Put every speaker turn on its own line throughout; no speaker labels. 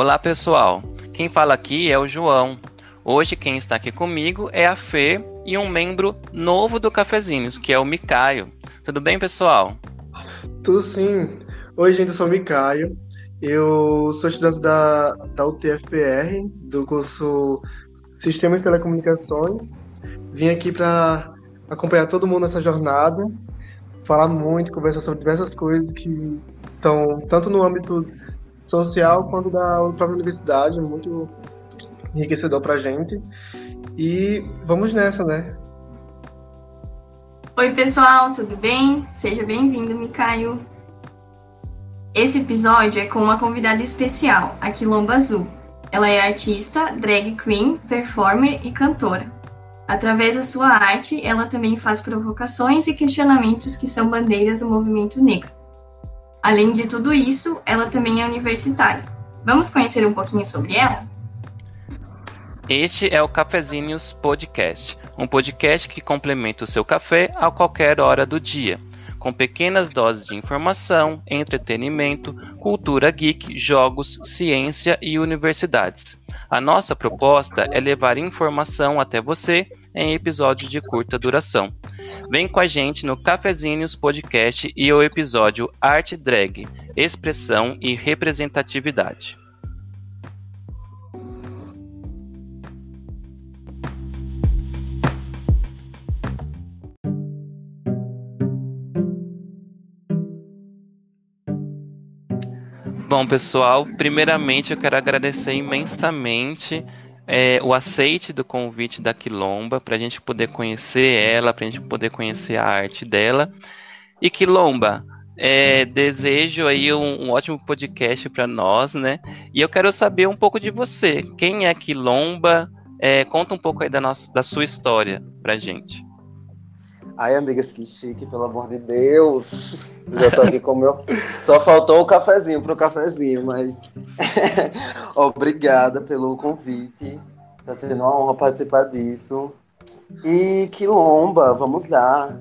Olá pessoal, quem fala aqui é o João. Hoje quem está aqui comigo é a Fê e um membro novo do Cafezinhos, que é o Micaio. Tudo bem, pessoal?
Tudo sim. Oi, gente, eu sou o Micaio. Eu sou estudante da, da UTFPR, do curso Sistemas de Telecomunicações. Vim aqui para acompanhar todo mundo nessa jornada, falar muito, conversar sobre diversas coisas que estão tanto no âmbito social quanto da própria universidade, muito enriquecedor para a gente. E vamos nessa, né?
Oi, pessoal, tudo bem? Seja bem-vindo, Micaio. Esse episódio é com uma convidada especial, a Quilomba Azul. Ela é artista, drag queen, performer e cantora. Através da sua arte, ela também faz provocações e questionamentos que são bandeiras do movimento negro. Além de tudo isso, ela também é universitária. Vamos conhecer um pouquinho sobre ela?
Este é o Cafezinhos Podcast, um podcast que complementa o seu café a qualquer hora do dia com pequenas doses de informação, entretenimento, cultura geek, jogos, ciência e universidades. A nossa proposta é levar informação até você em episódios de curta duração. Vem com a gente no Cafezinhos Podcast e o episódio Arte Drag, Expressão e Representatividade. Bom, pessoal, primeiramente eu quero agradecer imensamente é, o aceite do convite da Quilomba para a gente poder conhecer ela, para a gente poder conhecer a arte dela. E Quilomba, é, desejo aí um, um ótimo podcast para nós, né? E eu quero saber um pouco de você. Quem é Quilomba? É, conta um pouco aí da, nossa, da sua história para gente.
Ai, amigas, que chique, pelo amor de Deus. Já tô aqui com meu. Só faltou o cafezinho pro cafezinho, mas. Obrigada pelo convite. Tá sendo uma honra participar disso. E Quilomba, vamos lá.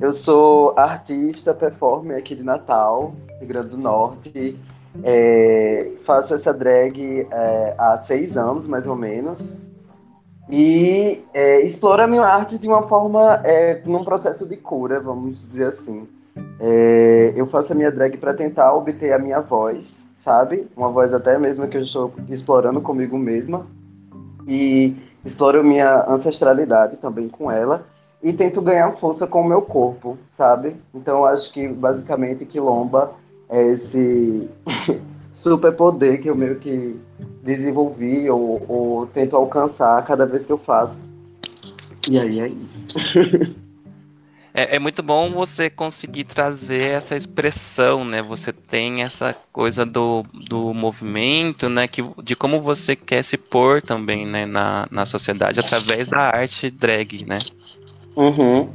Eu sou artista, performer aqui de Natal, Rio Grande do Norte. É, faço essa drag é, há seis anos, mais ou menos e é, explora a minha arte de uma forma, é, num processo de cura, vamos dizer assim. É, eu faço a minha drag para tentar obter a minha voz, sabe? Uma voz até mesmo que eu estou explorando comigo mesma. E exploro minha ancestralidade também com ela. E tento ganhar força com o meu corpo, sabe? Então acho que basicamente Quilomba é esse superpoder que eu meio que desenvolvi ou, ou tento alcançar cada vez que eu faço. E aí é isso.
É, é, muito bom você conseguir trazer essa expressão, né? Você tem essa coisa do, do movimento, né? Que, de como você quer se pôr também, né? Na, na sociedade, através da arte drag, né?
Uhum.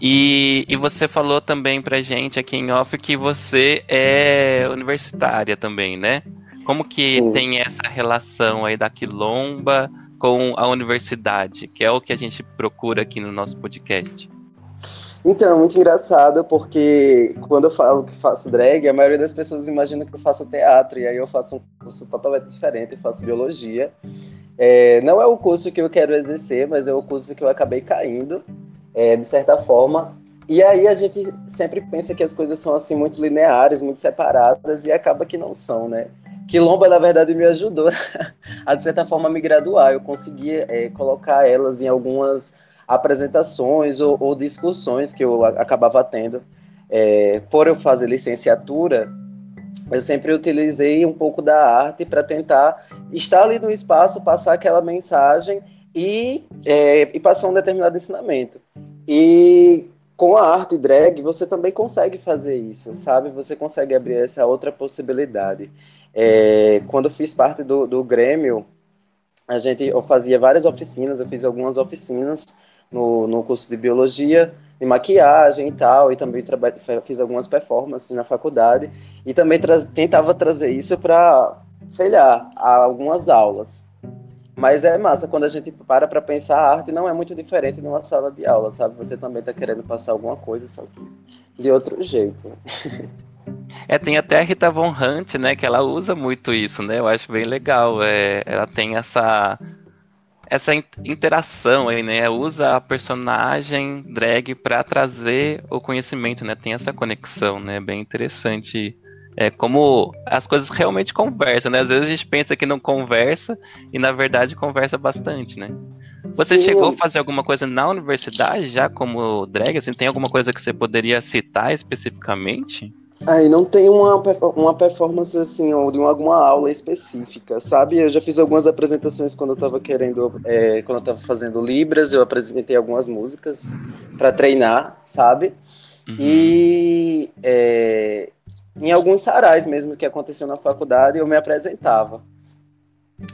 E, e você falou também pra gente aqui em off que você é universitária também, né? Como que Sim. tem essa relação aí da quilomba com a universidade, que é o que a gente procura aqui no nosso podcast?
Então, é muito engraçado, porque quando eu falo que faço drag, a maioria das pessoas imagina que eu faço teatro, e aí eu faço um curso totalmente diferente, eu faço biologia. É, não é o curso que eu quero exercer, mas é o curso que eu acabei caindo, é, de certa forma. E aí a gente sempre pensa que as coisas são assim muito lineares, muito separadas, e acaba que não são, né? Quilomba, na verdade, me ajudou a, de certa forma, me graduar. Eu consegui é, colocar elas em algumas apresentações ou, ou discussões que eu acabava tendo. É, por eu fazer licenciatura, eu sempre utilizei um pouco da arte para tentar estar ali no espaço, passar aquela mensagem e, é, e passar um determinado ensinamento. E com a arte drag, você também consegue fazer isso, sabe? Você consegue abrir essa outra possibilidade. É, quando fiz parte do, do Grêmio, a gente, eu fazia várias oficinas, eu fiz algumas oficinas no, no curso de biologia, de maquiagem e tal, e também fiz algumas performances na faculdade, e também tra tentava trazer isso para, sei lá, algumas aulas. Mas é massa quando a gente para para pensar, a arte não é muito diferente de uma sala de aula, sabe? Você também está querendo passar alguma coisa, só que de outro jeito.
É, tem até a Rita Von Hunt, né, que ela usa muito isso, né? Eu acho bem legal. É, ela tem essa essa interação aí, né? Usa a personagem drag para trazer o conhecimento, né? Tem essa conexão, né? Bem interessante. É como as coisas realmente conversam, né? Às vezes a gente pensa que não conversa e na verdade conversa bastante, né? Você Sim. chegou a fazer alguma coisa na universidade já como drag? Assim, tem alguma coisa que você poderia citar especificamente?
Aí não tem uma, uma performance assim, ou de uma, alguma aula específica, sabe? Eu já fiz algumas apresentações quando eu estava querendo, é, quando eu estava fazendo Libras, eu apresentei algumas músicas para treinar, sabe? Uhum. E é, em alguns sarais mesmo que aconteceu na faculdade, eu me apresentava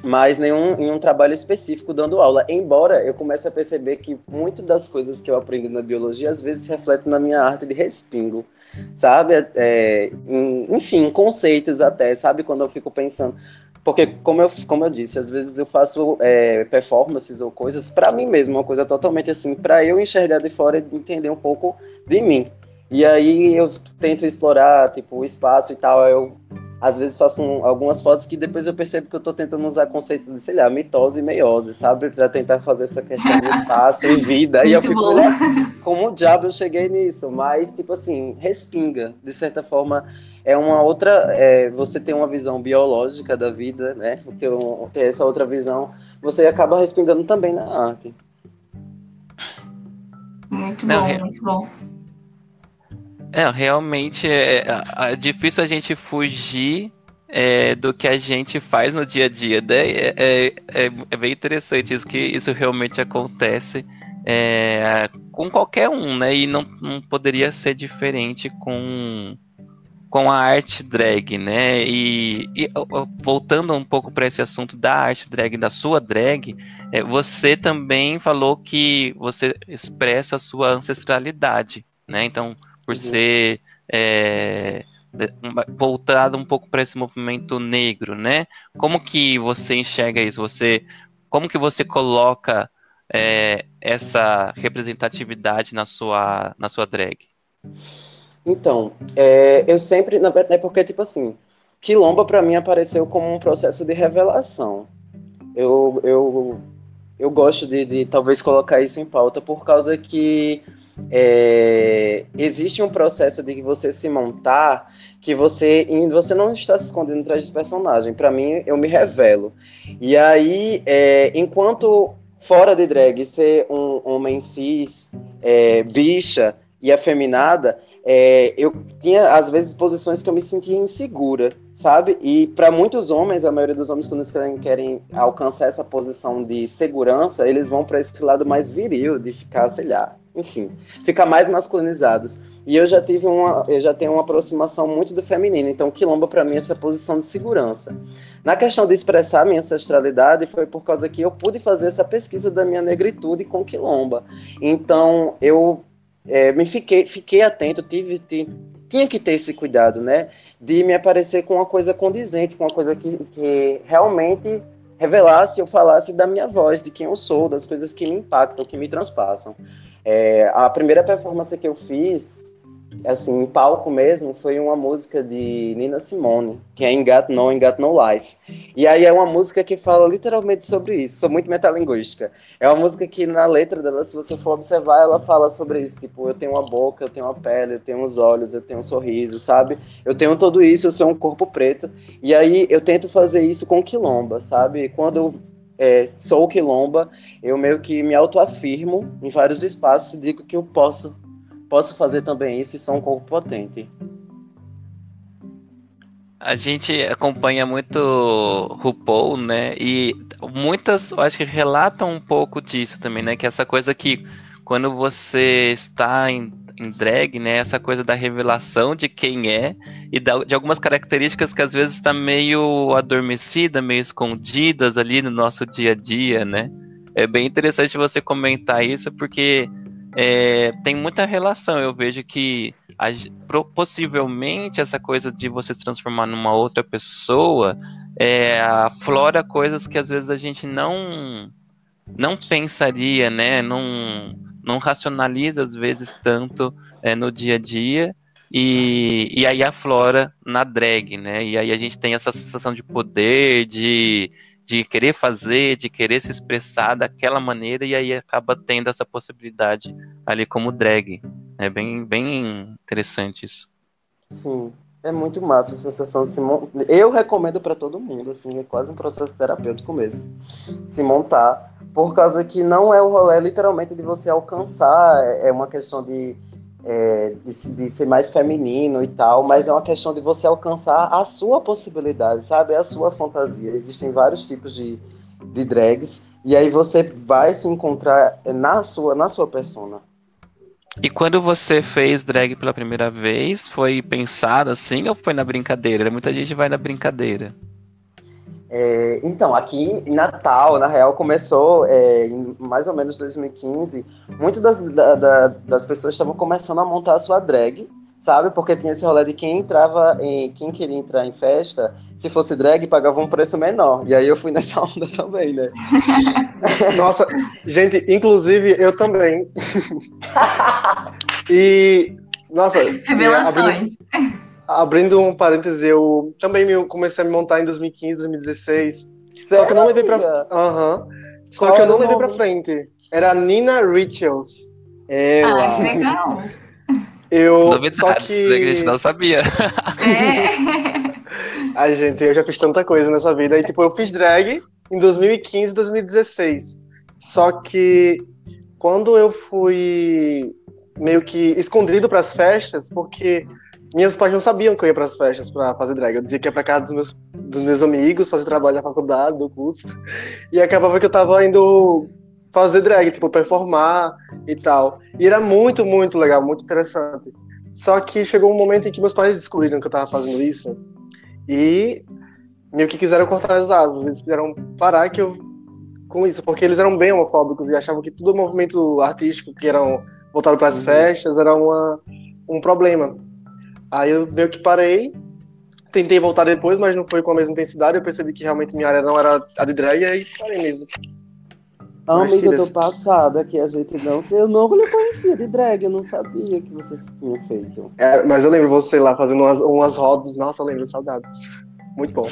mas nenhum, nenhum trabalho específico dando aula. Embora eu comece a perceber que muitas das coisas que eu aprendi na biologia às vezes refletem na minha arte de respingo, sabe? É, enfim, conceitos até, sabe? Quando eu fico pensando. Porque, como eu, como eu disse, às vezes eu faço é, performances ou coisas para mim mesmo, uma coisa totalmente assim, para eu enxergar de fora e entender um pouco de mim. E aí eu tento explorar, tipo, o espaço e tal, eu às vezes faço um, algumas fotos que depois eu percebo que eu estou tentando usar conceito de, sei lá, mitose e meiose, sabe? Para tentar fazer essa questão de espaço e vida. e eu fico, como o diabo eu cheguei nisso? Mas, tipo assim, respinga. De certa forma, é uma outra. É, você tem uma visão biológica da vida, né? Ter, um, ter essa outra visão, você acaba respingando também na arte.
Muito bom, Não, muito bom.
É, realmente é, é, é, difícil a gente fugir é, do que a gente faz no dia a dia. Né? É, é, é, é bem interessante isso, que isso realmente acontece é, com qualquer um, né? E não, não poderia ser diferente com, com a arte drag, né? E, e voltando um pouco para esse assunto da arte drag, da sua drag, é, você também falou que você expressa a sua ancestralidade, né? Então, por uhum. ser é, voltado um pouco para esse movimento negro, né? Como que você enxerga isso? Você, como que você coloca é, essa representatividade na sua, na sua drag?
Então, é, eu sempre, na verdade, é porque tipo assim, Quilomba para mim apareceu como um processo de revelação. Eu, eu, eu gosto de, de talvez colocar isso em pauta por causa que é, existe um processo de você se montar que você você não está se escondendo atrás de personagem. Para mim, eu me revelo. E aí, é, enquanto fora de drag ser um homem cis, é, bicha e afeminada, é, eu tinha às vezes posições que eu me sentia insegura, sabe? E para muitos homens, a maioria dos homens quando eles querem, querem alcançar essa posição de segurança, eles vão para esse lado mais viril, de ficar, sei lá, enfim, ficar mais masculinizados. E eu já tive uma, eu já tenho uma aproximação muito do feminino, então quilombo para mim é essa posição de segurança. Na questão de expressar minha ancestralidade foi por causa que eu pude fazer essa pesquisa da minha negritude com quilomba. Então eu é, me fiquei, fiquei atento, tive, tive, tinha que ter esse cuidado, né? De me aparecer com uma coisa condizente, com uma coisa que, que realmente revelasse ou falasse da minha voz, de quem eu sou, das coisas que me impactam, que me transpassam. É, a primeira performance que eu fiz assim, em palco mesmo, foi uma música de Nina Simone, que é In Got No, In Got No Life. E aí é uma música que fala literalmente sobre isso, sou muito metalinguística. É uma música que na letra dela, se você for observar, ela fala sobre isso, tipo, eu tenho uma boca, eu tenho uma pele, eu tenho os olhos, eu tenho um sorriso, sabe? Eu tenho tudo isso, eu sou um corpo preto. E aí eu tento fazer isso com quilomba, sabe? Quando eu é, sou quilomba, eu meio que me autoafirmo em vários espaços e digo que eu posso posso fazer também isso e sou um corpo potente.
A gente acompanha muito RuPaul, né? E muitas, eu acho que relatam um pouco disso também, né? Que essa coisa que quando você está em, em drag, né? Essa coisa da revelação de quem é e da, de algumas características que às vezes está meio adormecida, meio escondidas ali no nosso dia a dia, né? É bem interessante você comentar isso porque é, tem muita relação. Eu vejo que a, possivelmente essa coisa de você se transformar numa outra pessoa é, aflora coisas que às vezes a gente não não pensaria, né? Não, não racionaliza às vezes tanto é, no dia a dia. e, e aí aflora na drag, né? E aí a gente tem essa sensação de poder, de, de querer fazer, de querer se expressar daquela maneira, e aí acaba tendo essa possibilidade ali como drag. É bem, bem interessante isso.
Sim, é muito massa a sensação de se montar. Eu recomendo para todo mundo, assim, é quase um processo terapêutico mesmo. Se montar, por causa que não é o rolê literalmente de você alcançar, é, é uma questão de, é, de, de, ser mais feminino e tal, mas é uma questão de você alcançar a sua possibilidade, sabe? A sua fantasia. Existem vários tipos de, de drags, e aí você vai se encontrar na sua, na sua persona.
E quando você fez drag pela primeira vez, foi pensado assim ou foi na brincadeira? Muita gente vai na brincadeira.
É, então, aqui em Natal, na real, começou é, em mais ou menos 2015. Muitas das, da, da, das pessoas estavam começando a montar a sua drag, sabe? Porque tinha esse rolê de quem entrava em. Quem queria entrar em festa, se fosse drag, pagava um preço menor. E aí eu fui nessa onda também, né?
Nossa, gente, inclusive eu também. e. Nossa,
revelações.
Abrindo, abrindo um parêntese, eu também me, comecei a me montar em 2015, 2016. Sério, só que eu não levei pra. Uhum. Só Qual que eu não levei pra frente. Era Nina Rituals.
Ela. Ah, legal.
Eu.
Novidades,
só que...
a gente não sabia.
É.
Ai, gente, eu já fiz tanta coisa nessa vida. E, tipo, eu fiz drag em 2015 e 2016. Só que quando eu fui meio que escondido para as festas, porque minhas pais não sabiam que eu ia para as festas para fazer drag. Eu dizia que ia para casa dos meus, dos meus amigos, fazer trabalho na faculdade, do curso. E acabava que eu tava indo fazer drag, tipo, performar e tal. E era muito, muito legal, muito interessante. Só que chegou um momento em que meus pais descobriram que eu tava fazendo isso e meio que quiseram cortar as asas. Eles quiseram parar que eu com isso, porque eles eram bem homofóbicos e achavam que todo movimento artístico que eram voltado para as uhum. festas era uma, um problema. Aí eu meio que parei, tentei voltar depois, mas não foi com a mesma intensidade. Eu percebi que realmente minha área não era a de drag e aí parei mesmo.
Ah, amiga, eu tô passada que a gente não. Eu não lhe conhecia de drag, eu não sabia que você tinha feito.
É, mas eu lembro você lá fazendo umas, umas rodas. Nossa, eu lembro, saudades. Muito bom.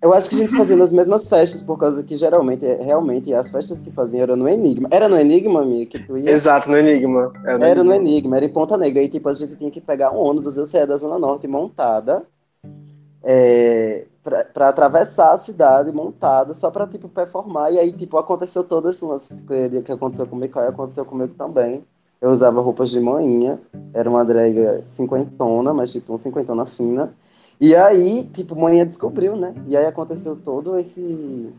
Eu acho que a gente fazia nas mesmas festas, por causa que geralmente, realmente, as festas que faziam eram no Enigma. Era no Enigma, amiga, que tu ia?
Exato, no Enigma.
Era no, era Enigma. no Enigma, era em Ponta Negra. E, tipo, a gente tinha que pegar um ônibus, eu saía da Zona Norte montada. É, para atravessar a cidade montada só para tipo performar e aí tipo aconteceu todo esse lance que aconteceu comigo e aconteceu comigo também eu usava roupas de manhinha era uma drag cinquentona mas tipo uma cinquentona fina e aí tipo manhã descobriu né e aí aconteceu todo esse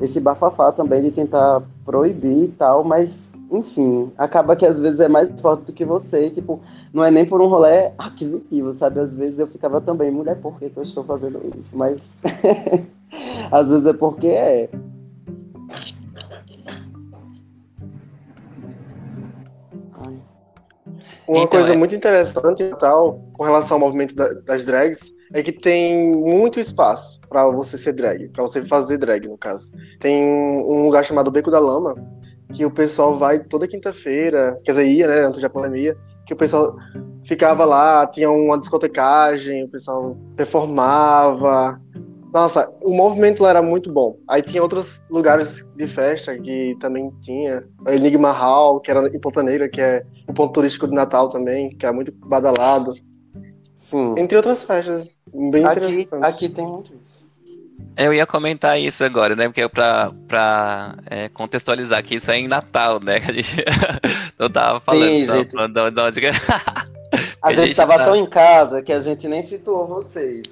esse bafafá também de tentar proibir e tal mas enfim, acaba que às vezes é mais forte do que você, tipo, não é nem por um rolê aquisitivo, sabe? Às vezes eu ficava também, mulher, por que, que eu estou fazendo isso? Mas às vezes é porque é.
Uma então, coisa é... muito interessante tal, com relação ao movimento da, das drags é que tem muito espaço para você ser drag, para você fazer drag, no caso. Tem um lugar chamado Beco da Lama, que o pessoal vai toda quinta-feira, quer dizer, ia, né, antes da pandemia, que o pessoal ficava lá, tinha uma discotecagem, o pessoal performava. Nossa, o movimento lá era muito bom. Aí tinha outros lugares de festa que também tinha. O Enigma Hall, que era em Ponta Negra, que é o ponto turístico de Natal também, que era muito badalado.
Sim.
Entre outras festas bem
aqui,
interessantes.
Aqui tem muito isso.
Eu ia comentar isso agora, né? Porque é pra, pra é, contextualizar que isso é em Natal, né? Que a gente não tava falando. Sim,
não,
gente... não, não,
onde... a, a gente, gente tava tá... tão em casa que a gente nem situou vocês.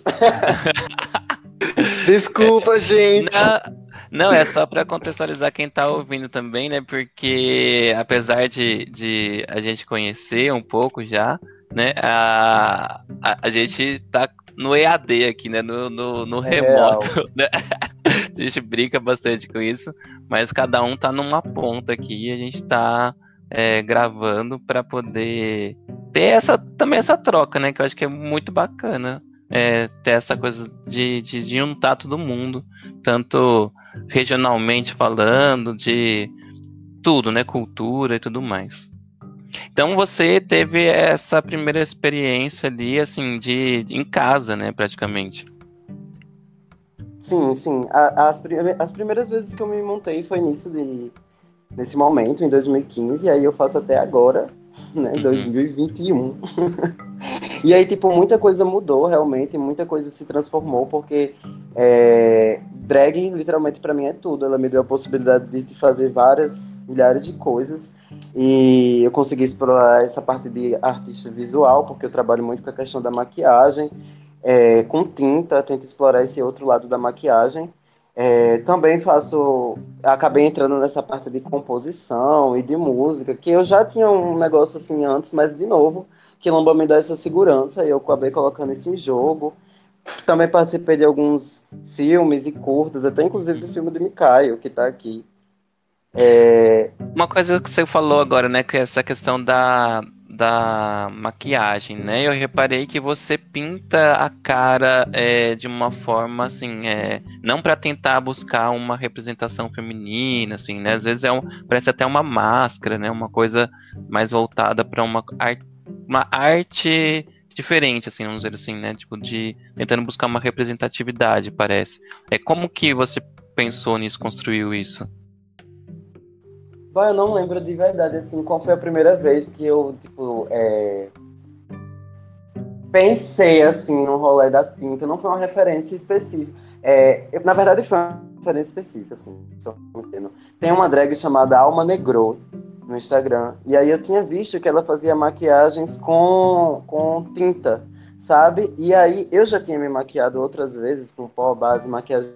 Desculpa, gente.
Não, não, é só para contextualizar quem tá ouvindo também, né? Porque apesar de, de a gente conhecer um pouco já, né? A, a, a gente tá no EAD aqui, né? No, no, no remoto. Né? a gente brinca bastante com isso, mas cada um tá numa ponta aqui e a gente tá é, gravando para poder ter essa também essa troca, né? Que eu acho que é muito bacana. É, ter essa coisa de, de, de juntar todo mundo, tanto regionalmente falando, de tudo, né? Cultura e tudo mais. Então você teve essa primeira experiência ali, assim, de em casa, né, praticamente.
Sim, sim. As, prime as primeiras vezes que eu me montei foi nisso de nesse momento, em 2015, e aí eu faço até agora, né, uhum. 2021. e aí, tipo, muita coisa mudou realmente, muita coisa se transformou, porque é, drag, literalmente, para mim é tudo. Ela me deu a possibilidade de fazer várias, milhares de coisas, e eu consegui explorar essa parte de artista visual, porque eu trabalho muito com a questão da maquiagem, é, com tinta, tento explorar esse outro lado da maquiagem, é, também faço. Acabei entrando nessa parte de composição e de música, que eu já tinha um negócio assim antes, mas de novo, que Lomba me dá essa segurança e eu acabei colocando isso em jogo. Também participei de alguns filmes e curtas, até inclusive do filme do Mikaio, que está aqui.
É... Uma coisa que você falou agora, né, que é essa questão da, da maquiagem, né? Eu reparei que você pinta a cara é, de uma forma assim, é, não para tentar buscar uma representação feminina, assim, né? Às vezes é um, parece até uma máscara, né? Uma coisa mais voltada para uma, ar, uma arte diferente, assim, vamos dizer assim, né? Tipo de tentando buscar uma representatividade, parece. É como que você pensou nisso, construiu isso?
Bom, eu não lembro de verdade, assim, qual foi a primeira vez que eu, tipo, é... pensei, assim, no rolê da tinta. Não foi uma referência específica. É, eu, na verdade, foi uma referência específica, assim, Tem uma drag chamada Alma Negro no Instagram. E aí eu tinha visto que ela fazia maquiagens com, com tinta, sabe? E aí eu já tinha me maquiado outras vezes com pó, base, maquiagem.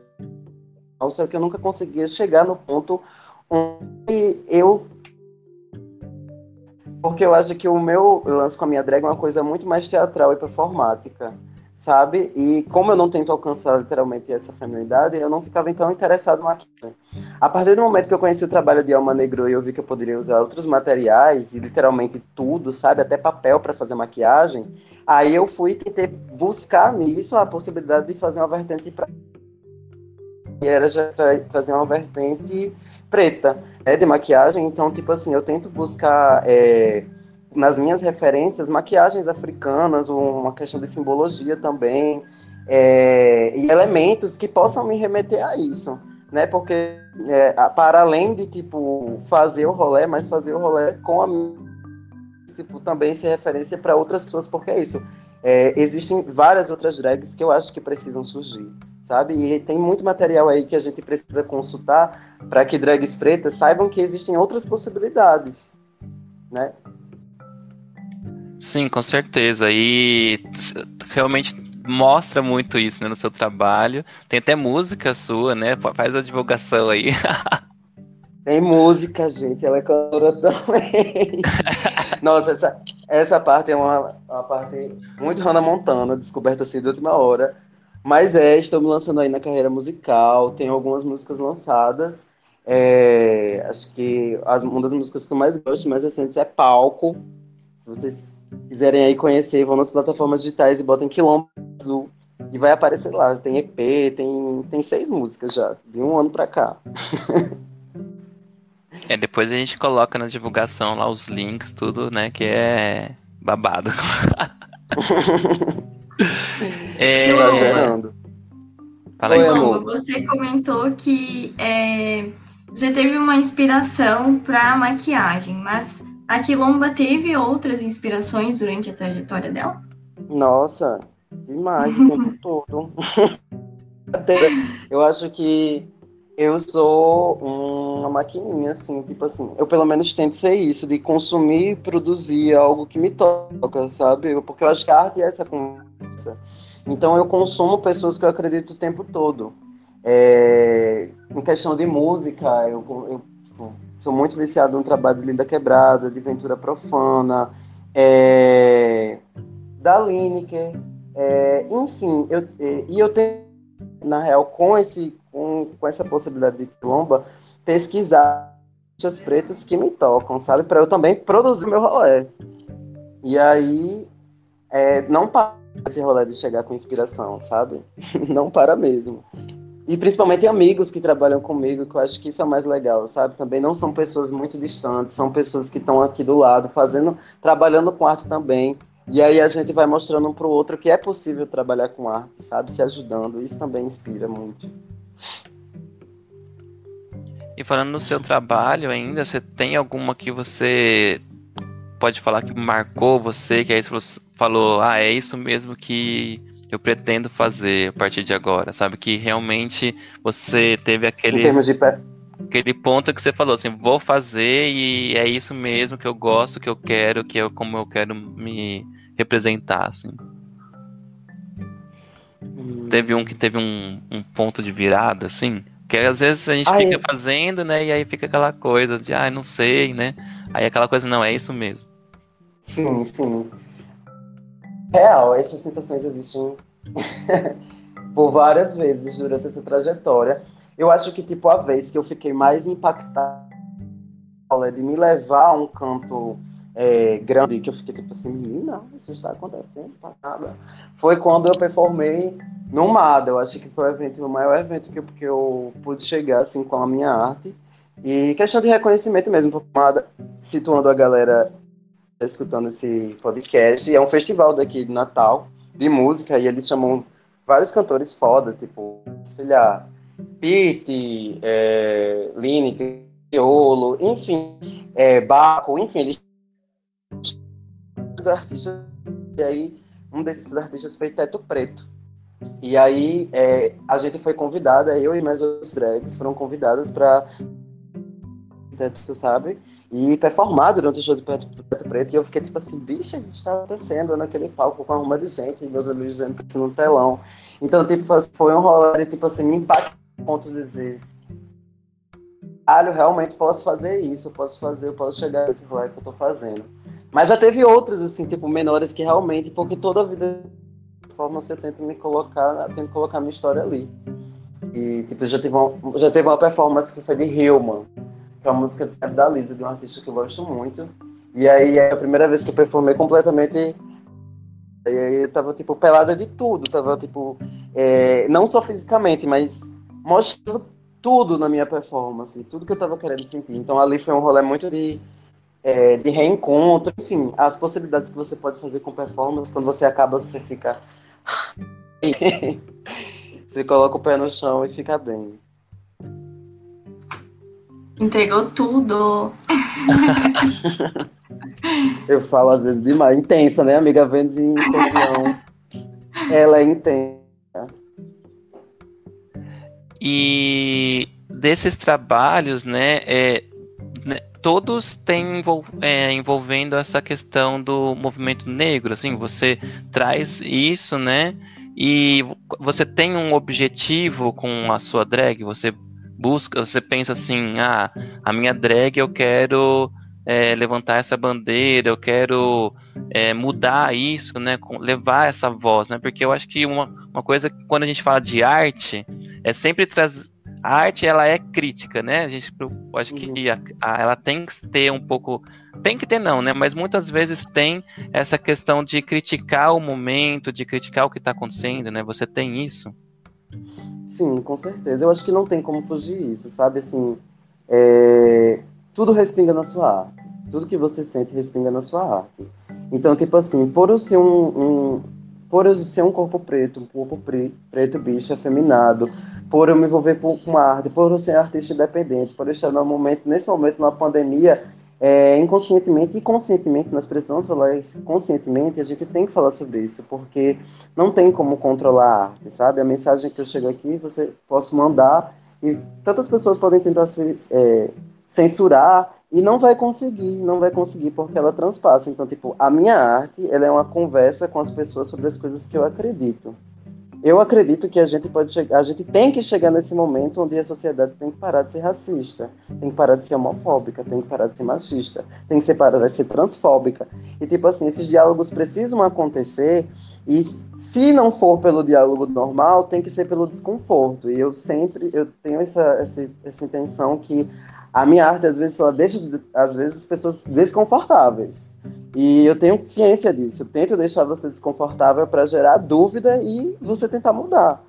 Só que eu nunca conseguia chegar no ponto e eu. Porque eu acho que o meu lance com a minha drag é uma coisa muito mais teatral e performática, sabe? E como eu não tento alcançar literalmente essa feminilidade, eu não ficava então interessado naquilo. A partir do momento que eu conheci o trabalho de Alma Negro e eu vi que eu poderia usar outros materiais e literalmente tudo, sabe? Até papel para fazer maquiagem, aí eu fui tentei buscar nisso a possibilidade de fazer uma vertente para. E era já trazer uma vertente preta, né, de maquiagem. Então, tipo assim, eu tento buscar é, nas minhas referências maquiagens africanas, uma questão de simbologia também, é, e elementos que possam me remeter a isso, né? Porque é, para além de tipo fazer o rolê, mas fazer o rolê com a tipo também ser referência para outras pessoas, porque é isso. É, existem várias outras drags que eu acho que precisam surgir sabe? E tem muito material aí que a gente precisa consultar para que drags pretas saibam que existem outras possibilidades, né?
Sim, com certeza. E realmente mostra muito isso né, no seu trabalho. Tem até música sua, né? Faz a divulgação aí.
Tem música, gente. Ela é cantora também. Nossa, essa, essa parte é uma, uma parte muito Hannah Montana, descoberta assim de última hora. Mas é, estou me lançando aí na carreira musical, tenho algumas músicas lançadas. É, acho que uma das músicas que eu mais gosto, mais recentes, é Palco. Se vocês quiserem aí conhecer, vão nas plataformas digitais e botem Quilombo Azul. E vai aparecer lá. Tem EP, tem, tem seis músicas já, de um ano pra cá.
é, depois a gente coloca na divulgação lá os links, tudo, né? Que é babado.
É... Iloma, Fala aí, Iloma, você comentou que é, você teve uma inspiração para maquiagem, mas a Quilomba teve outras inspirações durante a trajetória dela?
Nossa, demais o tempo todo. Até, eu acho que eu sou uma maquininha, assim, tipo assim, eu pelo menos tento ser isso, de consumir e produzir algo que me toca, sabe? Porque eu acho que a arte é essa conversa. Então eu consumo pessoas que eu acredito o tempo todo. É, em questão de música, eu, eu tipo, sou muito viciado no trabalho de Linda Quebrada, de Ventura Profana, é, da Lineker, é, enfim, eu, é, e eu tenho, na real, com, esse, com, essa possibilidade de quilomba, pesquisar os pretos que me tocam, sabe? Para eu também produzir meu rolê. E aí, é, não para esse rolê de chegar com inspiração, sabe? Não para mesmo. e principalmente amigos que trabalham comigo, que eu acho que isso é mais legal, sabe? Também não são pessoas muito distantes, são pessoas que estão aqui do lado, fazendo, trabalhando com arte também. E aí a gente vai mostrando um para o outro que é possível trabalhar com arte, sabe? Se ajudando. Isso também inspira muito.
E falando no seu trabalho ainda, você tem alguma que você pode falar que marcou você, que aí você falou, ah, é isso mesmo que eu pretendo fazer a partir de agora, sabe? Que realmente você teve aquele.
Em termos de pé.
Aquele ponto que você falou assim, vou fazer e é isso mesmo que eu gosto, que eu quero, que é como eu quero me representar, assim. Hum. Teve um que teve um, um ponto de virada, assim. Que às vezes a gente fica fazendo, né? E aí fica aquela coisa de, ah, não sei, né? Aí aquela coisa, não, é isso mesmo.
Sim, sim real, essas sensações existem por várias vezes durante essa trajetória. Eu acho que, tipo, a vez que eu fiquei mais impactado de me levar a um canto é, grande, que eu fiquei tipo assim, menina, isso está acontecendo, nada. Foi quando eu performei no MADA. Eu acho que foi o evento, o maior evento que eu, que eu pude chegar assim com a minha arte. E questão de reconhecimento mesmo, porque MADA, situando a galera escutando esse podcast. É um festival daqui de Natal, de música, e eles chamam vários cantores foda, tipo, sei lá, Pete, é, Lineker, enfim, é, Baco, enfim, eles artistas, e aí um desses artistas foi Teto Preto. E aí é, a gente foi convidada, eu e mais outros drags foram convidadas para Teto, sabe? e performar durante o show do Preto, Preto. E eu fiquei tipo assim, bicha, isso está acontecendo naquele palco com uma de gente, e meus amigos dizendo que isso no telão. Então, tipo, foi um rolê, tipo assim, me impactou ponto de dizer. Caralho, realmente posso fazer isso, eu posso fazer, eu posso chegar nesse rolê que eu tô fazendo. Mas já teve outros, assim, tipo, menores que realmente, porque toda a vida de forma você tenta me colocar, tenta colocar minha história ali. E, tipo, já teve uma, já teve uma performance que foi de Hillman que é uma música da Lisa, de um artista que eu gosto muito. E aí é a primeira vez que eu performei completamente. E aí eu tava, tipo, pelada de tudo. Tava, tipo, é, não só fisicamente, mas mostrando tudo na minha performance, tudo que eu tava querendo sentir. Então ali foi um rolê muito de, é, de reencontro, enfim, as possibilidades que você pode fazer com performance, quando você acaba, você fica. você coloca o pé no chão e fica bem.
Entregou tudo.
Eu falo às vezes demais. Intensa, né, amiga? Vênus em Ela é intensa.
E desses trabalhos, né, é, né todos têm é, envolvendo essa questão do movimento negro, assim, você traz isso, né, e você tem um objetivo com a sua drag, você busca, você pensa assim, ah, a minha drag eu quero é, levantar essa bandeira, eu quero é, mudar isso, né, levar essa voz, né, porque eu acho que uma, uma coisa, quando a gente fala de arte, é sempre trazer, a arte ela é crítica, né, a gente, eu acho que uhum. a, a, ela tem que ter um pouco, tem que ter não, né, mas muitas vezes tem essa questão de criticar o momento, de criticar o que está acontecendo, né, você tem isso?
Sim, com certeza. Eu acho que não tem como fugir isso, sabe? Assim, é... tudo respinga na sua arte. Tudo que você sente respinga na sua arte. Então, tipo assim, por eu ser um, um por eu ser um corpo preto, um corpo pre preto, bicho, afeminado, por eu me envolver com arte, por eu ser artista independente, por eu estar no momento, nesse momento, na pandemia, é, inconscientemente e conscientemente, nós precisamos falar isso conscientemente, a gente tem que falar sobre isso, porque não tem como controlar a arte, sabe? A mensagem que eu chego aqui, você posso mandar e tantas pessoas podem tentar se, é, censurar e não vai conseguir, não vai conseguir porque ela transpassa. Então, tipo, a minha arte, ela é uma conversa com as pessoas sobre as coisas que eu acredito eu acredito que a gente pode chegar, a gente tem que chegar nesse momento onde a sociedade tem que parar de ser racista, tem que parar de ser homofóbica, tem que parar de ser machista, tem que parar de ser transfóbica. E tipo assim, esses diálogos precisam acontecer e se não for pelo diálogo normal, tem que ser pelo desconforto. E eu sempre eu tenho essa, essa, essa intenção que a minha arte às vezes ela deixa às vezes as pessoas desconfortáveis. E eu tenho ciência disso. Eu tento deixar você desconfortável para gerar dúvida e você tentar mudar.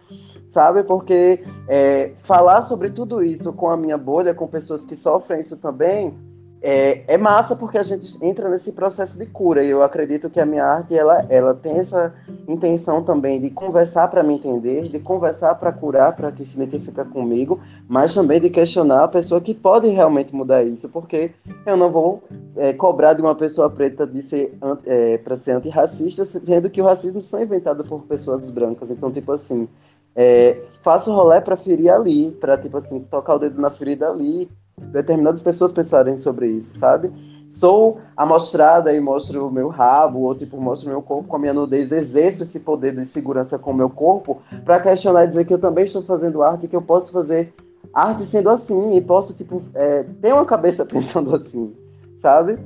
sabe? Porque é, falar sobre tudo isso com a minha bolha, com pessoas que sofrem isso também, é, é, massa porque a gente entra nesse processo de cura e eu acredito que a minha arte ela, ela tem essa intenção também de conversar para me entender, de conversar para curar, para que se identifica comigo, mas também de questionar a pessoa que pode realmente mudar isso, porque eu não vou é, cobrar de uma pessoa preta de ser é, para ser antirracista, sendo que o racismo são inventado por pessoas brancas, então tipo assim é, faço rolé para ferir ali, para tipo assim tocar o dedo na ferida ali determinadas pessoas pensarem sobre isso, sabe? Sou amostrada e mostro o meu rabo, ou tipo, mostro o meu corpo com a minha nudez, exerço esse poder de segurança com o meu corpo para questionar e dizer que eu também estou fazendo arte e que eu posso fazer arte sendo assim, e posso, tipo, é, ter uma cabeça pensando assim, sabe?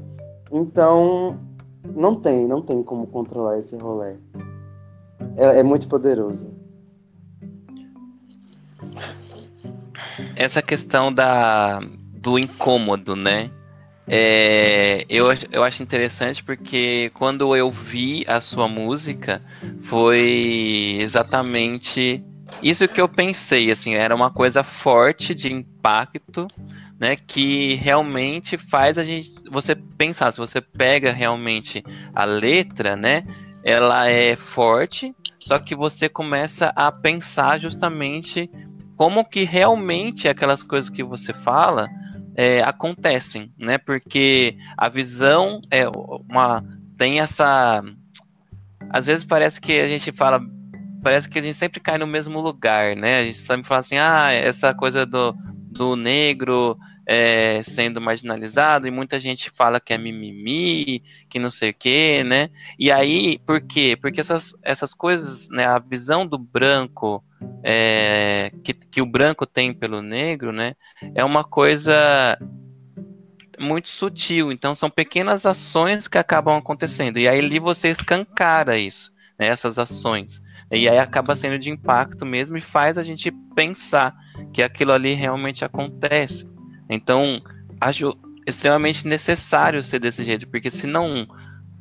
Então, não tem, não tem como controlar esse rolê. É, é muito poderoso.
Essa questão da, do incômodo, né? É, eu, eu acho interessante porque quando eu vi a sua música, foi exatamente isso que eu pensei, assim, era uma coisa forte de impacto, né, que realmente faz a gente, você pensar, se você pega realmente a letra, né, ela é forte, só que você começa a pensar justamente como que realmente aquelas coisas que você fala é, acontecem, né? Porque a visão é uma tem essa às vezes parece que a gente fala parece que a gente sempre cai no mesmo lugar, né? A gente sempre fala assim, ah, essa coisa do, do negro é, sendo marginalizado e muita gente fala que é mimimi, que não sei o quê, né? E aí, por quê? Porque essas, essas coisas, né, a visão do branco é, que, que o branco tem pelo negro, né, é uma coisa muito sutil. Então, são pequenas ações que acabam acontecendo. E aí ali você escancara isso, né, essas ações. E aí acaba sendo de impacto mesmo e faz a gente pensar que aquilo ali realmente acontece. Então, acho extremamente necessário ser desse jeito, porque se não.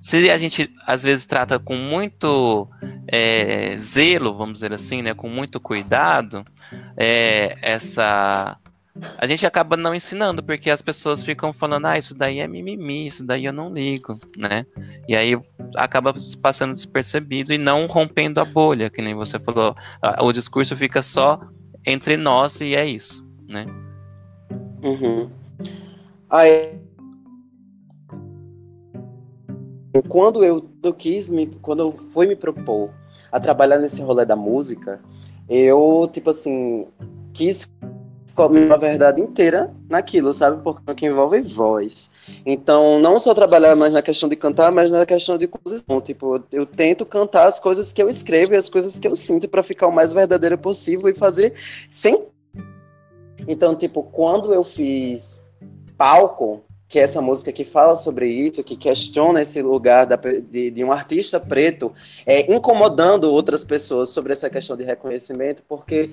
Se a gente às vezes trata com muito é, zelo, vamos dizer assim, né, com muito cuidado, é, essa a gente acaba não ensinando, porque as pessoas ficam falando, ah, isso daí é mimimi, isso daí eu não ligo, né? E aí acaba passando despercebido e não rompendo a bolha, que nem você falou. O discurso fica só entre nós e é isso, né?
Uhum. Aí, quando eu, eu quis me, quando eu fui me propor a trabalhar nesse rolê da música, eu tipo assim quis uma verdade inteira naquilo, sabe? Porque é envolve voz. Então, não só trabalhar mais na questão de cantar, mas na questão de composição. Tipo, eu tento cantar as coisas que eu escrevo e as coisas que eu sinto para ficar o mais verdadeiro possível e fazer sem então, tipo, quando eu fiz Palco, que é essa música que fala sobre isso, que questiona esse lugar da, de, de, um artista preto, é, incomodando outras pessoas sobre essa questão de reconhecimento, porque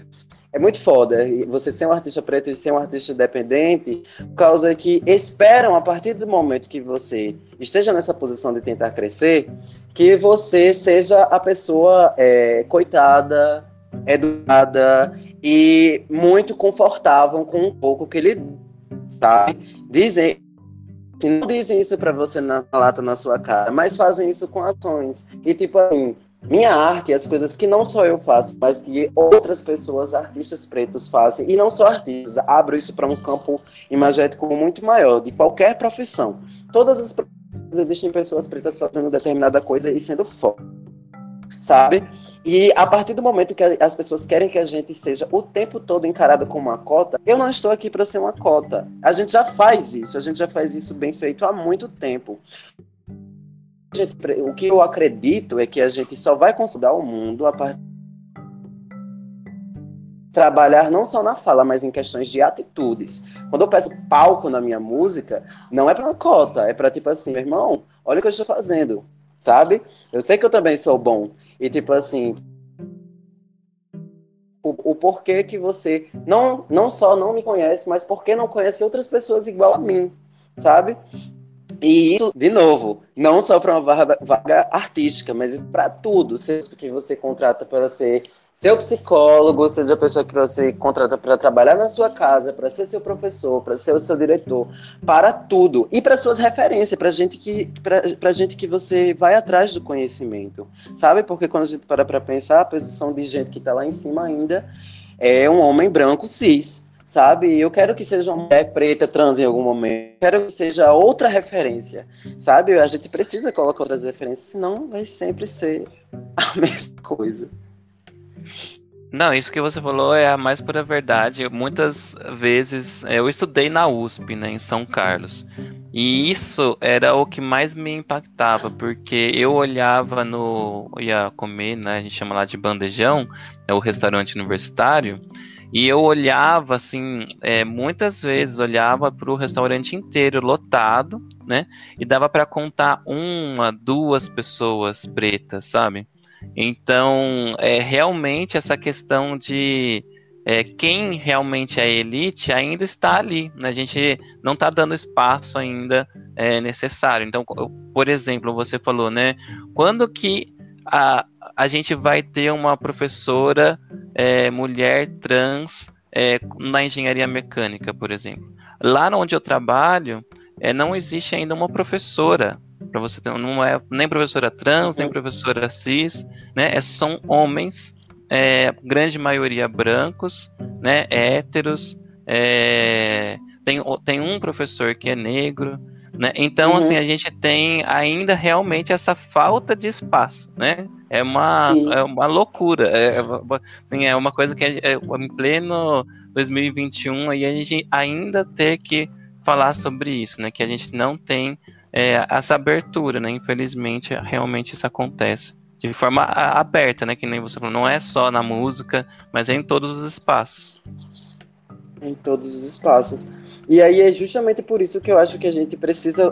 é muito foda você ser um artista preto e ser um artista independente, por causa que esperam, a partir do momento que você esteja nessa posição de tentar crescer, que você seja a pessoa é, coitada, educada e muito confortável com um pouco que ele sabe. Dizem, não dizem isso para você na lata na sua cara, mas fazem isso com ações. E tipo assim, minha arte, as coisas que não só eu faço, mas que outras pessoas, artistas pretos fazem, e não só artistas, abro isso para um campo imagético muito maior, de qualquer profissão. Todas as profissões existem pessoas pretas fazendo determinada coisa e sendo foda sabe? E a partir do momento que as pessoas querem que a gente seja o tempo todo encarado como uma cota, eu não estou aqui para ser uma cota. A gente já faz isso, a gente já faz isso bem feito há muito tempo. Gente, o que eu acredito é que a gente só vai considerar o mundo a partir trabalhar não só na fala, mas em questões de atitudes. Quando eu peço palco na minha música, não é para cota, é para tipo assim, meu irmão, olha o que eu estou fazendo, sabe? Eu sei que eu também sou bom. E tipo assim, o, o, porquê que você não, não só não me conhece, mas porque não conhece outras pessoas igual a mim, sabe? E isso, de novo, não só para uma vaga, vaga, artística, mas para tudo, seja que você contrata para ser seu psicólogo, seja a pessoa que você contrata para trabalhar na sua casa, para ser seu professor, para ser o seu diretor, para tudo e para suas referências, para gente que para gente que você vai atrás do conhecimento, sabe? Porque quando a gente para para pensar, a posição de gente que está lá em cima ainda é um homem branco cis, sabe? Eu quero que seja uma mulher preta trans em algum momento. Quero que seja outra referência, sabe? A gente precisa colocar outras referências, senão vai sempre ser a mesma coisa.
Não, isso que você falou é a mais pura verdade. Muitas vezes eu estudei na USP, né, em São Carlos. E isso era o que mais me impactava, porque eu olhava no. Ia comer, né? A gente chama lá de bandejão, é o restaurante universitário. E eu olhava, assim, é, muitas vezes olhava para o restaurante inteiro lotado, né? E dava para contar uma, duas pessoas pretas, sabe? Então, é realmente essa questão de é, quem realmente é elite ainda está ali. Né? A gente não está dando espaço ainda é, necessário. Então, por exemplo, você falou, né? Quando que a, a gente vai ter uma professora é, mulher trans é, na engenharia mecânica, por exemplo? Lá onde eu trabalho, é, não existe ainda uma professora para você ter, não é nem professora trans, nem professora cis, né? É, são homens, é, grande maioria brancos, né? Héteros. É, tem, tem um professor que é negro, né? Então, uhum. assim, a gente tem ainda realmente essa falta de espaço, né? É uma, é uma loucura. É, assim, é uma coisa que é, em pleno 2021 aí a gente ainda ter que falar sobre isso, né? Que a gente não tem é, essa abertura, né? Infelizmente, realmente isso acontece de forma aberta, né? Que nem você falou, não é só na música, mas é em todos os espaços.
Em todos os espaços. E aí é justamente por isso que eu acho que a gente precisa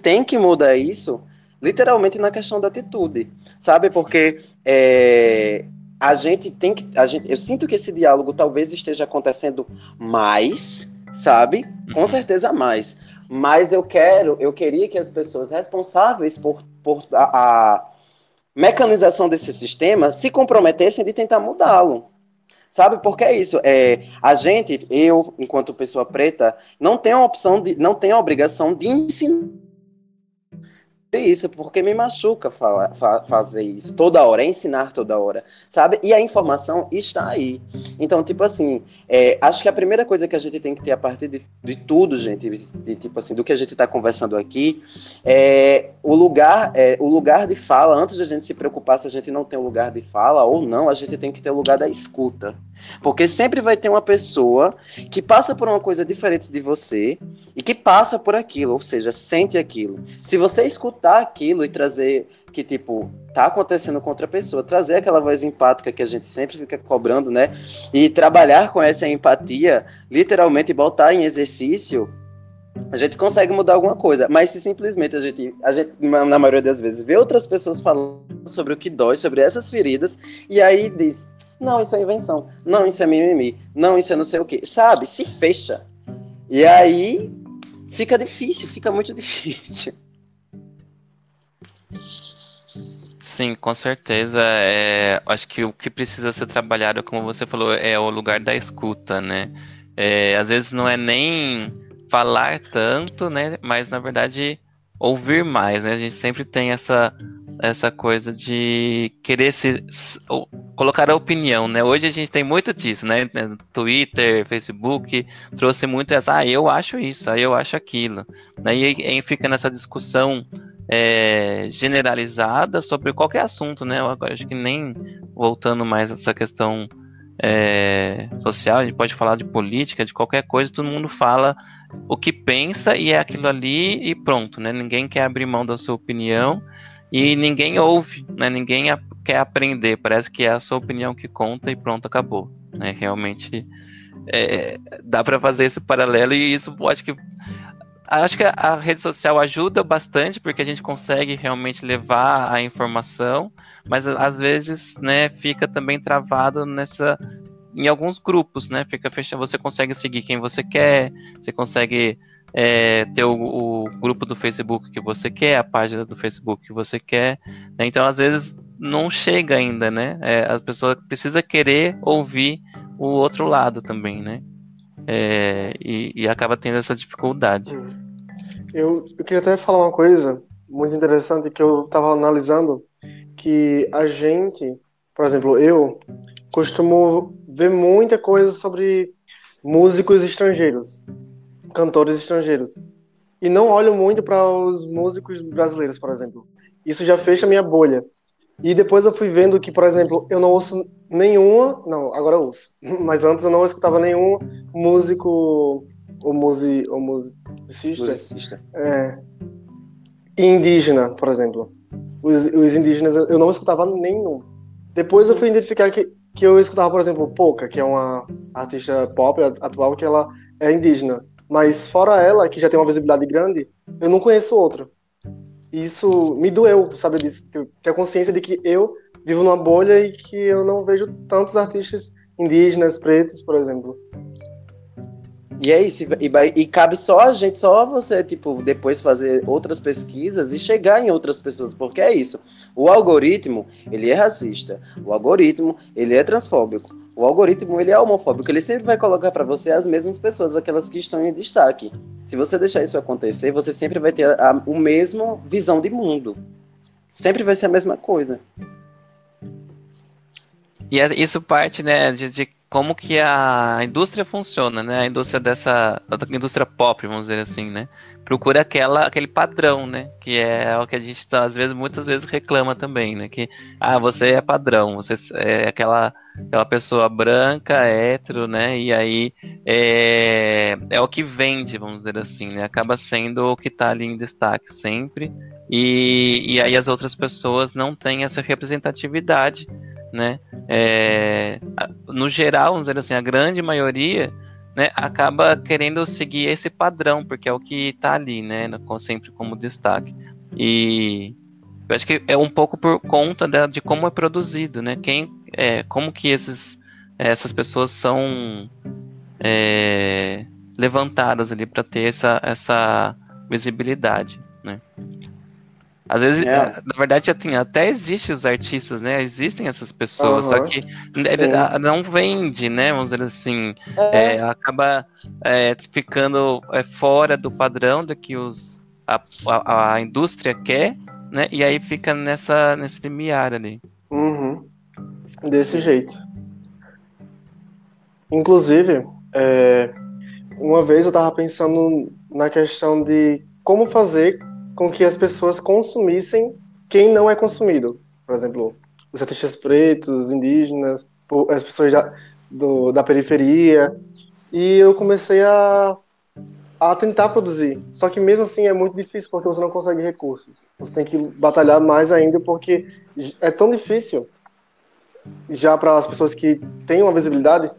tem que mudar isso, literalmente na questão da atitude, sabe? Porque é, a gente tem que, a gente, eu sinto que esse diálogo talvez esteja acontecendo mais sabe? Com uhum. certeza mais. Mas eu quero, eu queria que as pessoas responsáveis por, por a, a mecanização desse sistema se comprometessem de tentar mudá-lo. Sabe? Porque é isso. É, a gente, eu, enquanto pessoa preta, não tem a opção de, não tem a obrigação de ensinar isso, porque me machuca fa fazer isso toda hora, é ensinar toda hora, sabe? E a informação está aí. Então, tipo assim, é, acho que a primeira coisa que a gente tem que ter a partir de, de tudo, gente, de, tipo assim, do que a gente está conversando aqui, é o lugar, é, o lugar de fala, antes de a gente se preocupar se a gente não tem um lugar de fala ou não, a gente tem que ter o lugar da escuta. Porque sempre vai ter uma pessoa que passa por uma coisa diferente de você e que passa por aquilo, ou seja, sente aquilo. Se você escutar aquilo e trazer que, tipo, tá acontecendo com outra pessoa, trazer aquela voz empática que a gente sempre fica cobrando, né? E trabalhar com essa empatia, literalmente botar em exercício, a gente consegue mudar alguma coisa. Mas se simplesmente a gente, a gente, na maioria das vezes, vê outras pessoas falando sobre o que dói, sobre essas feridas, e aí diz, não, isso é invenção. Não, isso é mimimi. Não, isso é não sei o quê. Sabe? Se fecha. E aí fica difícil, fica muito difícil.
Sim, com certeza. É, acho que o que precisa ser trabalhado, como você falou, é o lugar da escuta, né? É, às vezes não é nem falar tanto, né? Mas na verdade ouvir mais, né? A gente sempre tem essa essa coisa de querer se, colocar a opinião, né? Hoje a gente tem muito disso, né? Twitter, Facebook trouxe muito essa, ah, eu acho isso, ah, eu acho aquilo. Né? E aí fica nessa discussão é, generalizada sobre qualquer assunto, né? Agora acho que nem voltando mais essa questão é, social, a gente pode falar de política, de qualquer coisa, todo mundo fala o que pensa e é aquilo ali e pronto, né? Ninguém quer abrir mão da sua opinião e ninguém ouve, né? Ninguém quer aprender. Parece que é a sua opinião que conta e pronto, acabou. Né? Realmente é, dá para fazer esse paralelo e isso acho que acho que a rede social ajuda bastante porque a gente consegue realmente levar a informação, mas às vezes, né, fica também travado nessa em alguns grupos, né? Fica fechado, você consegue seguir quem você quer, você consegue é, ter o, o, grupo do Facebook que você quer, a página do Facebook que você quer. Né? Então, às vezes, não chega ainda, né? É, a pessoa precisa querer ouvir o outro lado também, né? É, e, e, acaba tendo essa dificuldade. Hum.
Eu, eu queria até falar uma coisa muito interessante que eu estava analisando, que a gente, por exemplo, eu costumo ver muita coisa sobre músicos estrangeiros, cantores estrangeiros, e não olho muito para os músicos brasileiros, por exemplo. Isso já fecha a minha bolha. E depois eu fui vendo que, por exemplo, eu não ouço nenhuma. Não, agora eu ouço. Mas antes eu não escutava nenhum músico ou, musi, ou musicista. musicista. É, indígena, por exemplo. Os, os, indígenas eu não escutava nenhum. Depois eu fui identificar que, que eu escutava, por exemplo, Pouca, que é uma artista pop atual que ela é indígena. Mas fora ela, que já tem uma visibilidade grande, eu não conheço outra isso me doeu, sabe disso, que a consciência de que eu vivo numa bolha e que eu não vejo tantos artistas indígenas, pretos, por exemplo.
E é isso, e, e, cabe só a gente, só você, tipo, depois fazer outras pesquisas e chegar em outras pessoas, porque é isso. O algoritmo, ele é racista. O algoritmo, ele é transfóbico. O algoritmo ele é homofóbico, ele sempre vai colocar para você as mesmas pessoas, aquelas que estão em destaque. Se você deixar isso acontecer, você sempre vai ter a, a, o mesmo visão de mundo. Sempre vai ser a mesma coisa.
E é, isso parte, né, de, de como que a indústria funciona, né? A indústria dessa, a indústria pop, vamos dizer assim, né? Procura aquela, aquele padrão, né? Que é o que a gente às vezes, muitas vezes reclama também, né? Que ah, você é padrão, você é aquela, aquela pessoa branca, hétero, né? E aí é, é o que vende, vamos dizer assim, né? Acaba sendo o que tá ali em destaque sempre. E, e aí as outras pessoas não têm essa representatividade né? É, no geral, vamos dizer assim, a grande maioria né, acaba querendo seguir esse padrão, porque é o que está ali, né? Sempre como destaque. E eu acho que é um pouco por conta de, de como é produzido, né? Quem, é, como que esses, essas pessoas são é, levantadas ali para ter essa, essa visibilidade, né? Às vezes, é. na verdade, assim, até existem os artistas, né? Existem essas pessoas, uhum. só que Sim. não vende, né? Vamos dizer assim, é. É, acaba é, ficando é, fora do padrão do que os, a, a, a, indústria quer, né? E aí fica nessa, nesse limiar ali.
Uhum. Desse jeito. Inclusive, é, uma vez eu estava pensando na questão de como fazer com que as pessoas consumissem quem não é consumido. Por exemplo, os artistas pretos, indígenas, as pessoas da, do, da periferia. E eu comecei a, a tentar produzir. Só que mesmo assim é muito difícil porque você não consegue recursos. Você tem que batalhar mais ainda porque é tão difícil já para as pessoas que têm uma visibilidade.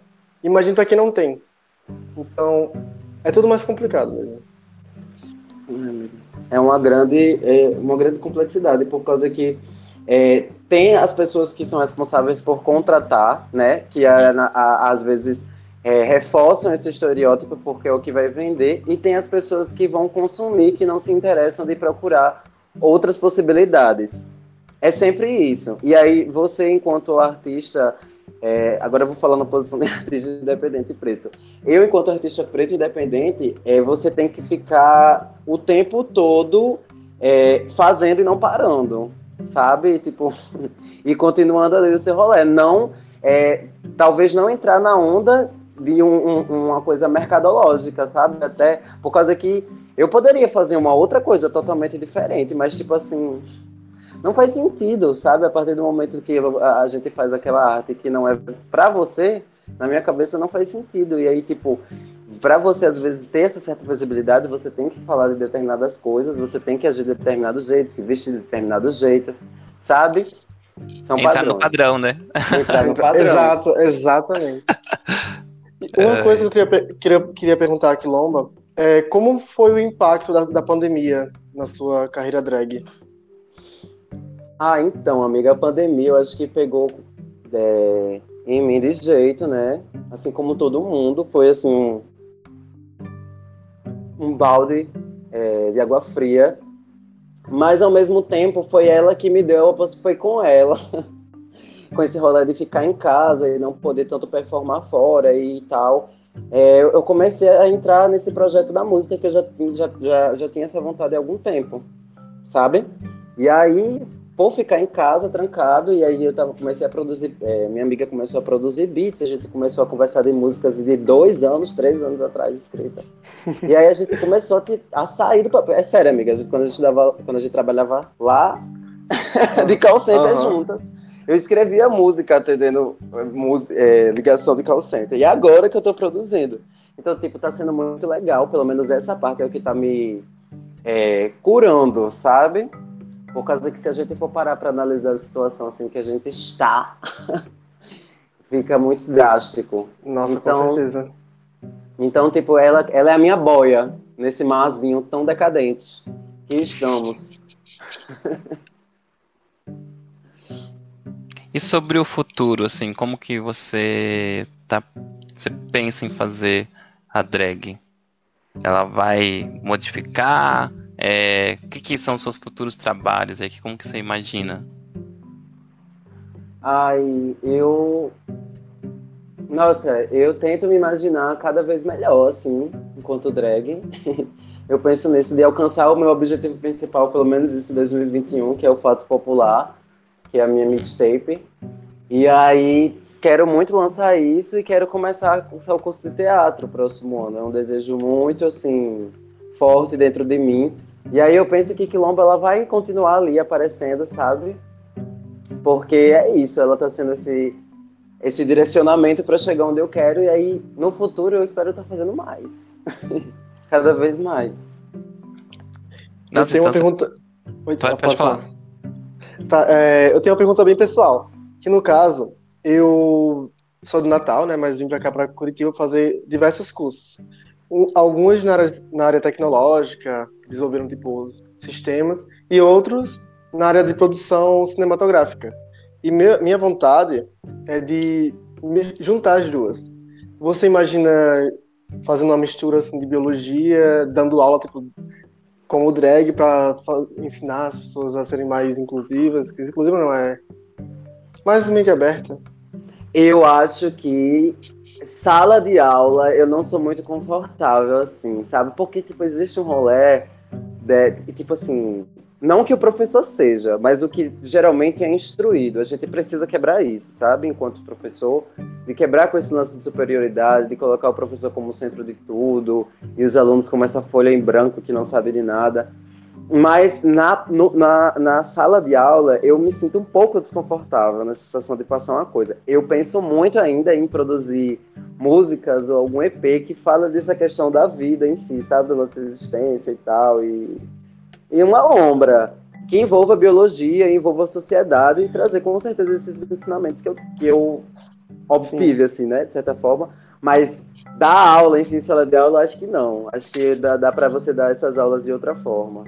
Imagina para quem não tem. Então é tudo mais complicado mesmo
é uma grande, é uma grande complexidade, por causa que é, tem as pessoas que são responsáveis por contratar, né, que a, a, às vezes é, reforçam esse estereótipo porque é o que vai vender, e tem as pessoas que vão consumir, que não se interessam de procurar outras possibilidades. É sempre isso. E aí você, enquanto artista, é, agora eu vou falar na posição de artista independente preto. Eu, enquanto artista preto independente, é, você tem que ficar o tempo todo é, fazendo e não parando, sabe? Tipo, e continuando ali o seu rolê. Não, é, talvez não entrar na onda de um, um, uma coisa mercadológica, sabe? Até por causa que eu poderia fazer uma outra coisa totalmente diferente, mas tipo assim, não faz sentido, sabe? A partir do momento que a gente faz aquela arte que não é para você, na minha cabeça não faz sentido. E aí, tipo, para você às vezes ter essa certa visibilidade, você tem que falar de determinadas coisas, você tem que agir de determinado jeito, se vestir de determinado jeito, sabe?
São Entrar padrões. no padrão, né?
Entrar no padrão. Exato, exatamente. Uma é... coisa que eu queria, queria, queria perguntar aqui, Lomba, é como foi o impacto da, da pandemia na sua carreira drag?
Ah, então, amiga, a pandemia eu acho que pegou é, em mim desse jeito, né? Assim como todo mundo, foi assim um balde é, de água fria, Mas ao mesmo tempo foi ela que me deu, foi com ela, com esse rolê de ficar em casa e não poder tanto performar fora e tal. É, eu comecei a entrar nesse projeto da música que eu já, já, já, já tinha essa vontade há algum tempo, sabe? E aí por ficar em casa trancado e aí eu tava, comecei a produzir é, minha amiga começou a produzir beats a gente começou a conversar de músicas de dois anos três anos atrás escrita. E aí a gente começou a, a sair do papel. É sério amiga a gente, quando a gente dava quando a gente trabalhava lá de call center uhum. juntas eu escrevia música atendendo é, ligação de call center. E agora que eu tô produzindo. Então tipo tá sendo muito legal pelo menos essa parte é o que tá me é, curando sabe por causa que se a gente for parar para analisar a situação assim que a gente está, fica muito drástico.
Nossa, então, com certeza.
Então, tipo, ela, ela é a minha boia nesse marzinho tão decadente que estamos.
e sobre o futuro, assim, como que você tá, você pensa em fazer a drag? Ela vai modificar? É, que, que, são seus futuros trabalhos aí? Como que você imagina?
Ai, eu. Nossa, eu tento me imaginar cada vez melhor, assim, enquanto drag. eu penso nisso de alcançar o meu objetivo principal, pelo menos isso em 2021, que é o Fato Popular, que é a minha mixtape. E aí quero muito lançar isso e quero começar o curso de teatro próximo ano. É um desejo muito, assim, forte dentro de mim. E aí eu penso que Quilombo ela vai continuar ali aparecendo, sabe? Porque é isso, ela tá sendo esse, esse direcionamento para chegar onde eu quero, e aí no futuro eu espero estar tá fazendo mais. Cada vez mais.
eu tenho uma então pergunta. Oi, pode, pode falar. falar. Tá, é, eu tenho uma pergunta bem pessoal. Que no caso, eu sou do Natal, né? Mas vim para cá para Curitiba fazer diversos cursos alguns na área, na área tecnológica, desenvolveram tipo sistemas, e outros na área de produção cinematográfica. E minha vontade é de juntar as duas. Você imagina fazendo uma mistura assim, de biologia, dando aula tipo, como drag para ensinar as pessoas a serem mais inclusivas, inclusiva não é, mais mente aberta.
Eu acho que sala de aula eu não sou muito confortável assim, sabe? Porque tipo existe um rolê de, tipo assim, não que o professor seja, mas o que geralmente é instruído. A gente precisa quebrar isso, sabe? Enquanto professor, de quebrar com esse lance de superioridade, de colocar o professor como centro de tudo e os alunos como essa folha em branco que não sabe de nada. Mas na, no, na, na sala de aula eu me sinto um pouco desconfortável nessa sensação de passar uma coisa. Eu penso muito ainda em produzir músicas ou algum EP que fala dessa questão da vida em si, sabe? Da nossa existência e tal. E, e uma lombra que envolva biologia, envolva a sociedade e trazer com certeza esses ensinamentos que eu, que eu obtive, Sim. assim, né? De certa forma. Mas dar aula em sala de aula, acho que não. Acho que dá, dá para você dar essas aulas de outra forma.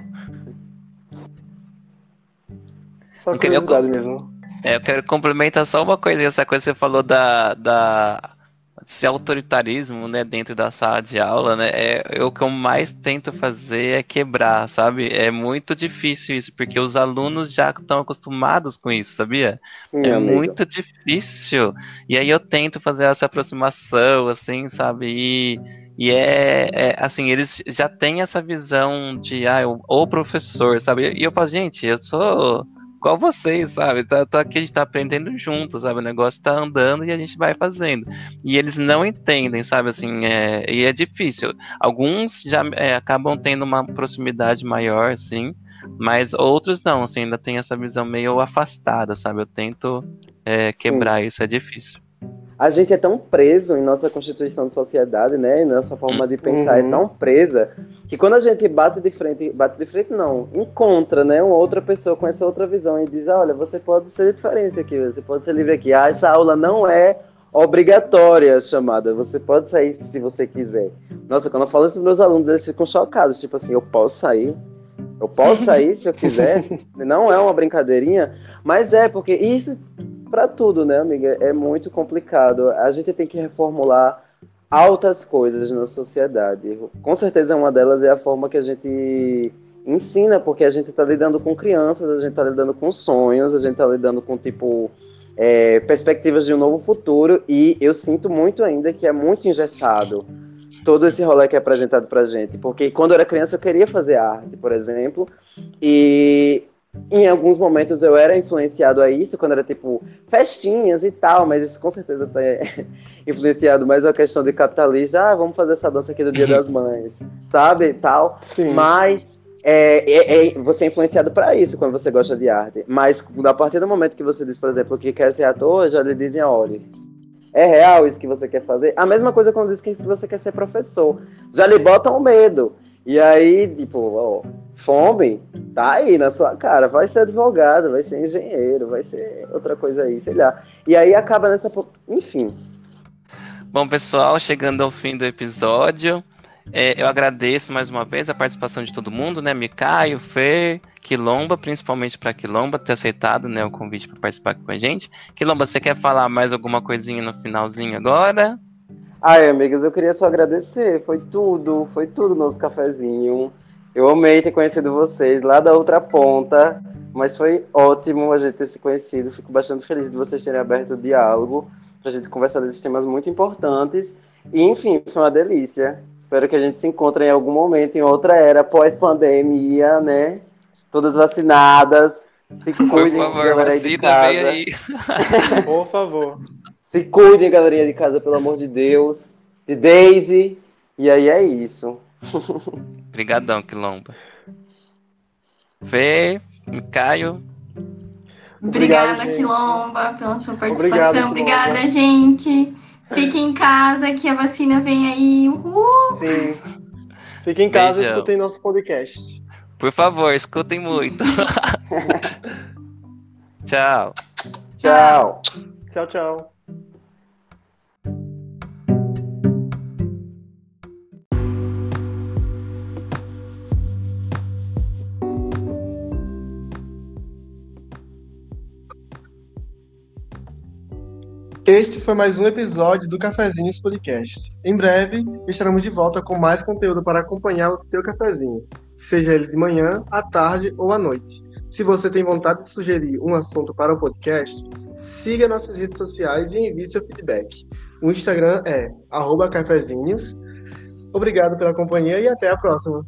Só curiosidade mesmo.
É, eu quero complementar só uma coisa, essa coisa que você falou da, da esse autoritarismo, né, dentro da sala de aula, né, é, é, o que eu mais tento fazer é quebrar, sabe? É muito difícil isso, porque os alunos já estão acostumados com isso, sabia? Sim, é muito difícil. E aí eu tento fazer essa aproximação, assim, sabe? E, e é, é, assim, eles já têm essa visão de, ah, o professor, sabe? E eu falo, gente, eu sou igual vocês, sabe? Tá, tá aqui, a gente tá aprendendo juntos, sabe? O negócio tá andando e a gente vai fazendo. E eles não entendem, sabe? Assim, é, e é difícil. Alguns já é, acabam tendo uma proximidade maior, assim, mas outros não, assim, ainda tem essa visão meio afastada, sabe? Eu tento é, quebrar Sim. isso, é difícil
a gente é tão preso em nossa constituição de sociedade, né? Nossa forma de pensar é uhum. é tão presa que quando a gente bate de frente, bate de frente não, encontra, né, uma outra pessoa com essa outra visão e diz, olha, você pode ser diferente aqui, você pode ser livre aqui. Ah, essa aula não é obrigatória chamada. Você pode sair se você quiser. Nossa, quando eu falo isso para meus alunos, eles ficam chocados, tipo assim, eu posso sair? Eu posso sair se eu quiser? não é uma brincadeirinha, mas é porque isso para tudo, né, amiga? É muito complicado. A gente tem que reformular altas coisas na sociedade. Com certeza uma delas é a forma que a gente ensina, porque a gente está lidando com crianças, a gente está lidando com sonhos, a gente está lidando com, tipo, é, perspectivas de um novo futuro, e eu sinto muito ainda que é muito engessado todo esse rolê que é apresentado pra gente. Porque quando eu era criança eu queria fazer arte, por exemplo, e em alguns momentos eu era influenciado a isso, quando era tipo festinhas e tal, mas isso com certeza tá influenciado mais a questão de capitalista. Ah, vamos fazer essa dança aqui do Dia das Mães, sabe? Tal. Sim. Mas é, é, é, você é influenciado para isso quando você gosta de arte. Mas a partir do momento que você diz, por exemplo, que quer ser ator, já lhe dizem, olha, é real isso que você quer fazer? A mesma coisa quando diz que você quer ser professor. Já lhe botam medo. E aí, tipo, ó, fome, tá aí na sua cara. Vai ser advogado, vai ser engenheiro, vai ser outra coisa aí, sei lá. E aí acaba nessa. Enfim.
Bom, pessoal, chegando ao fim do episódio. É, eu agradeço mais uma vez a participação de todo mundo, né? Micaio, Fer, Quilomba, principalmente para Quilomba ter aceitado né, o convite para participar com a gente. Quilomba, você quer falar mais alguma coisinha no finalzinho agora?
Ai, amigas, eu queria só agradecer. Foi tudo, foi tudo nosso cafezinho. Eu amei ter conhecido vocês lá da outra ponta, mas foi ótimo a gente ter se conhecido. Fico bastante feliz de vocês terem aberto o diálogo para a gente conversar desses temas muito importantes. E, enfim, foi uma delícia. Espero que a gente se encontre em algum momento, em outra era pós-pandemia, né? Todas vacinadas. Se cuidem,
Por favor, galera aí de casa. Aí.
Por favor.
Se cuidem, galerinha de casa, pelo amor de Deus. De Daisy. E aí é isso.
Obrigadão, Quilomba. Fê, Caio.
Obrigada, Obrigado, Quilomba, pela sua participação. Obrigado, Obrigada, gente. Fique em casa, que a vacina vem aí. Uhul.
Sim. Fique em casa Beijão. e escutem nosso podcast.
Por favor, escutem muito.
tchau. Tchau.
Tchau, tchau. Este foi mais um episódio do Cafezinhos Podcast. Em breve estaremos de volta com mais conteúdo para acompanhar o seu cafezinho, seja ele de manhã, à tarde ou à noite. Se você tem vontade de sugerir um assunto para o podcast, siga nossas redes sociais e envie seu feedback. O Instagram é cafezinhos. Obrigado pela companhia e até a próxima.